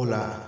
Hola,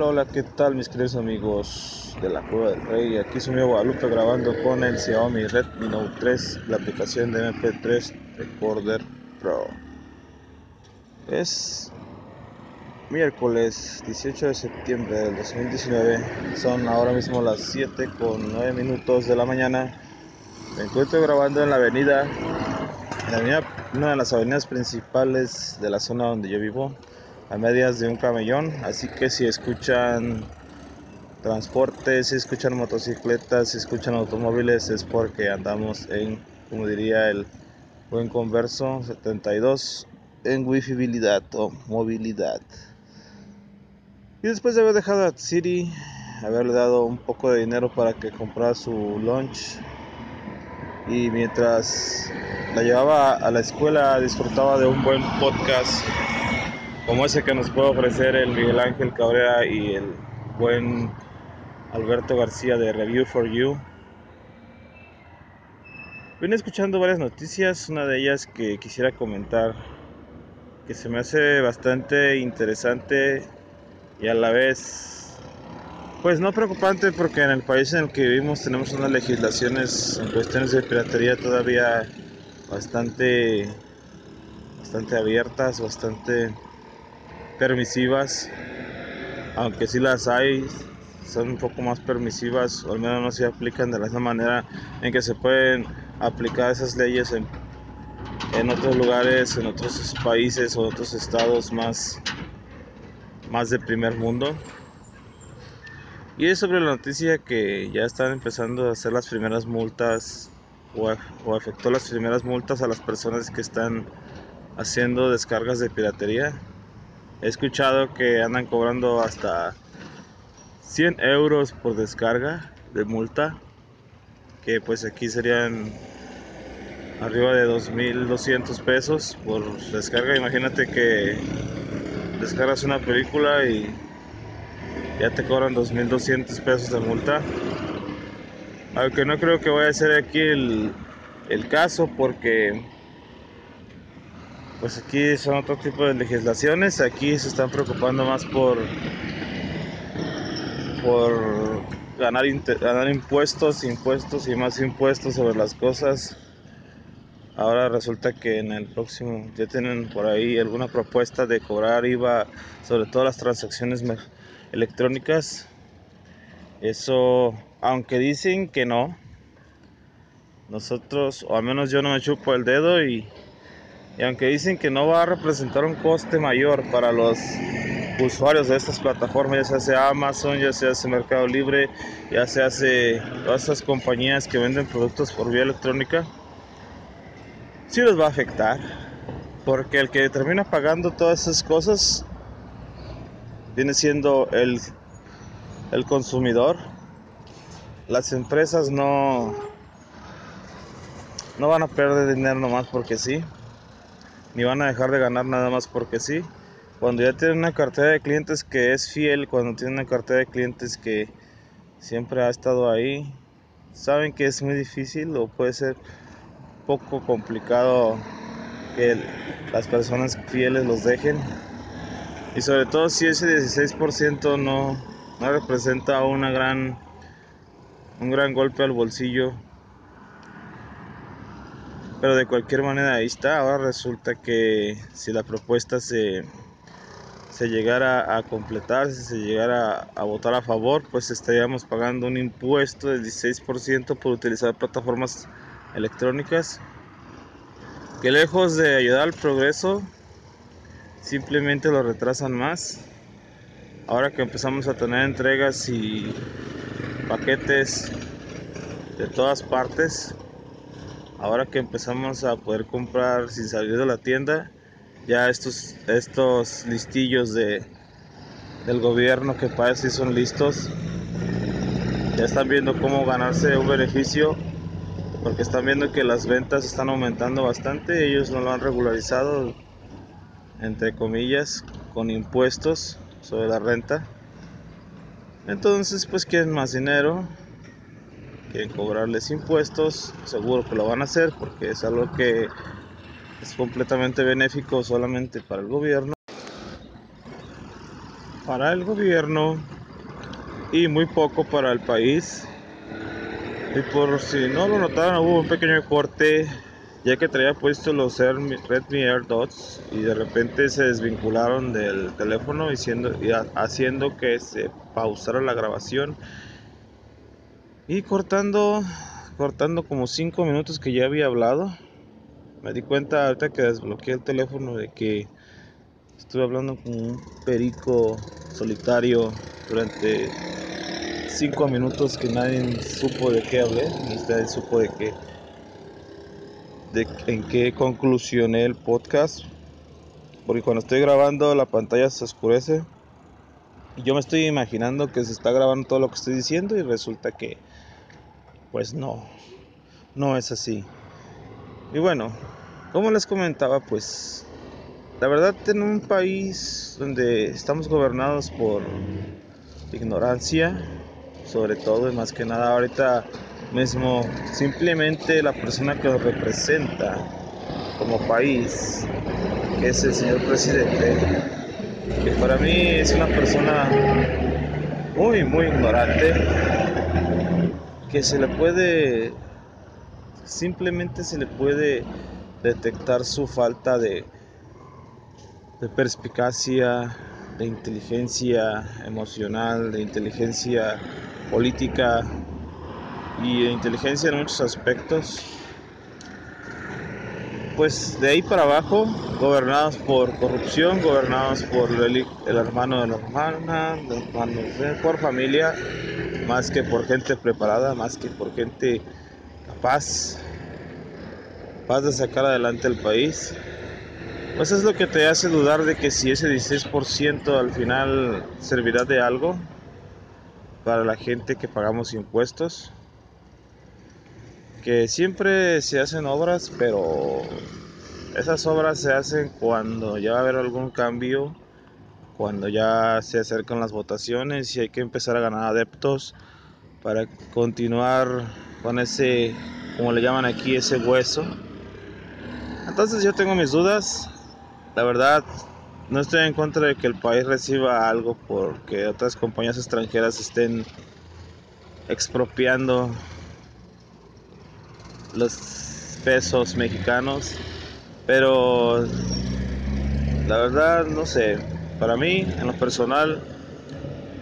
Hola, hola, ¿qué tal mis queridos amigos de la Cueva del Rey? Aquí soy mi Guadalupe grabando con el Xiaomi Redmi Note 3, la aplicación de MP3 Recorder Pro. Es miércoles 18 de septiembre del 2019, son ahora mismo las 7 con 9 minutos de la mañana. Me encuentro grabando en la avenida, en la avenida, una de las avenidas principales de la zona donde yo vivo a medias de un camellón, así que si escuchan transportes, si escuchan motocicletas, si escuchan automóviles es porque andamos en, como diría el buen converso 72 en wifibilidad o movilidad. Y después de haber dejado a City, haberle dado un poco de dinero para que comprara su lunch y mientras la llevaba a la escuela disfrutaba de un buen podcast como ese que nos puede ofrecer el Miguel Ángel Cabrera y el buen Alberto García de Review for You. Vine escuchando varias noticias, una de ellas que quisiera comentar, que se me hace bastante interesante y a la vez, pues no preocupante porque en el país en el que vivimos tenemos unas legislaciones en cuestiones de piratería todavía bastante, bastante abiertas, bastante permisivas, aunque si las hay, son un poco más permisivas, o al menos no se aplican de la misma manera en que se pueden aplicar esas leyes en, en otros lugares, en otros países o otros estados más, más de primer mundo. Y es sobre la noticia que ya están empezando a hacer las primeras multas o, o afectó las primeras multas a las personas que están haciendo descargas de piratería. He escuchado que andan cobrando hasta 100 euros por descarga de multa, que pues aquí serían arriba de 2.200 pesos por descarga. Imagínate que descargas una película y ya te cobran 2.200 pesos de multa. Aunque no creo que vaya a ser aquí el, el caso porque pues aquí son otro tipo de legislaciones, aquí se están preocupando más por por ganar, ganar impuestos, impuestos y más impuestos sobre las cosas. Ahora resulta que en el próximo ya tienen por ahí alguna propuesta de cobrar IVA sobre todas las transacciones electrónicas. Eso, aunque dicen que no, nosotros, o al menos yo no me chupo el dedo y y aunque dicen que no va a representar un coste mayor para los usuarios de estas plataformas, ya sea Amazon, ya sea Mercado Libre, ya sea hace todas esas compañías que venden productos por vía electrónica, sí les va a afectar. Porque el que termina pagando todas esas cosas viene siendo el, el consumidor. Las empresas no, no van a perder dinero nomás porque sí ni van a dejar de ganar nada más porque sí. Cuando ya tienen una cartera de clientes que es fiel, cuando tienen una cartera de clientes que siempre ha estado ahí, saben que es muy difícil o puede ser poco complicado que las personas fieles los dejen. Y sobre todo si ese 16% no, no representa una gran, un gran golpe al bolsillo pero de cualquier manera ahí está. Ahora resulta que si la propuesta se, se llegara a completar, si se llegara a votar a favor, pues estaríamos pagando un impuesto del 16% por utilizar plataformas electrónicas que lejos de ayudar al progreso, simplemente lo retrasan más. Ahora que empezamos a tener entregas y paquetes de todas partes, ahora que empezamos a poder comprar sin salir de la tienda, ya estos, estos listillos de, del gobierno que parece son listos, ya están viendo cómo ganarse un beneficio porque están viendo que las ventas están aumentando bastante, ellos no lo han regularizado, entre comillas, con impuestos sobre la renta. Entonces, pues quieren más dinero, quieren cobrarles impuestos, seguro que lo van a hacer porque es algo que es completamente benéfico solamente para el gobierno. Para el gobierno y muy poco para el país. Y por si no lo notaron, hubo un pequeño corte ya que traía puesto los Redmi Air Dots y de repente se desvincularon del teléfono y, y haciendo que se pausara la grabación y cortando cortando como 5 minutos que ya había hablado me di cuenta ahorita que desbloqueé el teléfono de que estuve hablando con un perico solitario durante cinco minutos que nadie supo de qué hablé, ni nadie supo de qué, de en qué conclusioné el podcast. Porque cuando estoy grabando la pantalla se oscurece yo me estoy imaginando que se está grabando todo lo que estoy diciendo y resulta que, pues no, no es así. Y bueno, como les comentaba, pues la verdad en un país donde estamos gobernados por ignorancia, sobre todo y más que nada ahorita mismo simplemente la persona que nos representa como país, que es el señor presidente, que para mí es una persona muy, muy ignorante, que se le puede, simplemente se le puede detectar su falta de, de perspicacia, de inteligencia emocional, de inteligencia política y de inteligencia en muchos aspectos. Pues de ahí para abajo, gobernados por corrupción, gobernados por el, hermano de la hermana, por familia, más que por gente preparada, más que por gente capaz, capaz de sacar adelante el país. Pues es lo que te hace dudar de que si ese 16% al final servirá de algo para la gente que pagamos impuestos. Que siempre se hacen obras, pero esas obras se hacen cuando ya va a haber algún cambio, cuando ya se acercan las votaciones y hay que empezar a ganar adeptos para continuar con ese, como le llaman aquí, ese hueso. Entonces yo tengo mis dudas. La verdad, no estoy en contra de que el país reciba algo porque otras compañías extranjeras estén expropiando los pesos mexicanos, pero la verdad no sé, para mí en lo personal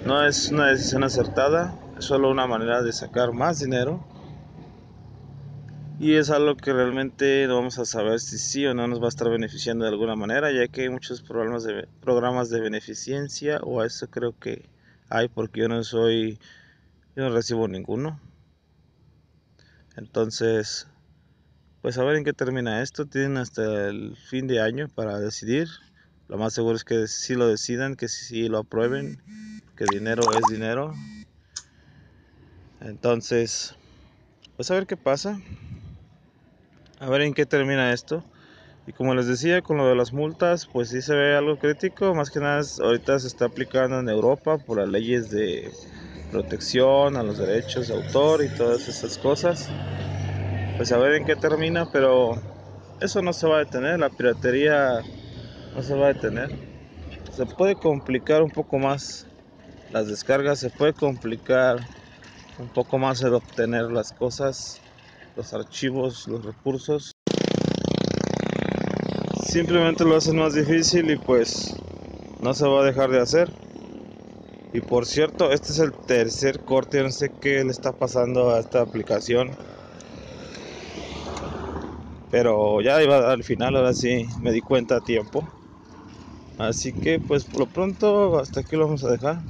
no es una decisión acertada, es solo una manera de sacar más dinero y es algo que realmente no vamos a saber si sí o no nos va a estar beneficiando de alguna manera, ya que hay muchos programas de, programas de beneficencia, o a eso creo que hay, porque yo no soy, yo no recibo ninguno. Entonces, pues a ver en qué termina esto. Tienen hasta el fin de año para decidir. Lo más seguro es que sí lo decidan, que sí lo aprueben, que dinero es dinero. Entonces, pues a ver qué pasa a ver en qué termina esto. Y como les decía, con lo de las multas, pues sí se ve algo crítico. Más que nada, ahorita se está aplicando en Europa por las leyes de protección a los derechos de autor y todas esas cosas. Pues a ver en qué termina, pero eso no se va a detener. La piratería no se va a detener. Se puede complicar un poco más las descargas, se puede complicar un poco más el obtener las cosas los archivos, los recursos. Simplemente lo hacen más difícil y pues no se va a dejar de hacer. Y por cierto, este es el tercer corte, no sé qué le está pasando a esta aplicación. Pero ya iba al final, ahora sí me di cuenta a tiempo. Así que pues por lo pronto hasta aquí lo vamos a dejar.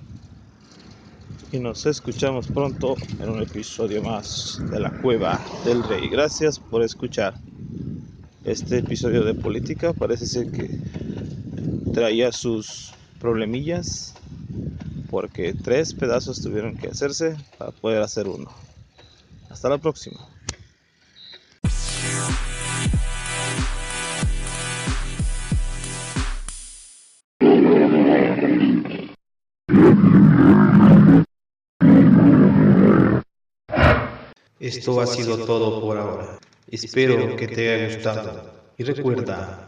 Y nos escuchamos pronto en un episodio más de la cueva del rey. Gracias por escuchar este episodio de política. Parece ser que traía sus problemillas porque tres pedazos tuvieron que hacerse para poder hacer uno. Hasta la próxima. Esto ha sido todo por ahora. Espero que te haya gustado. Y recuerda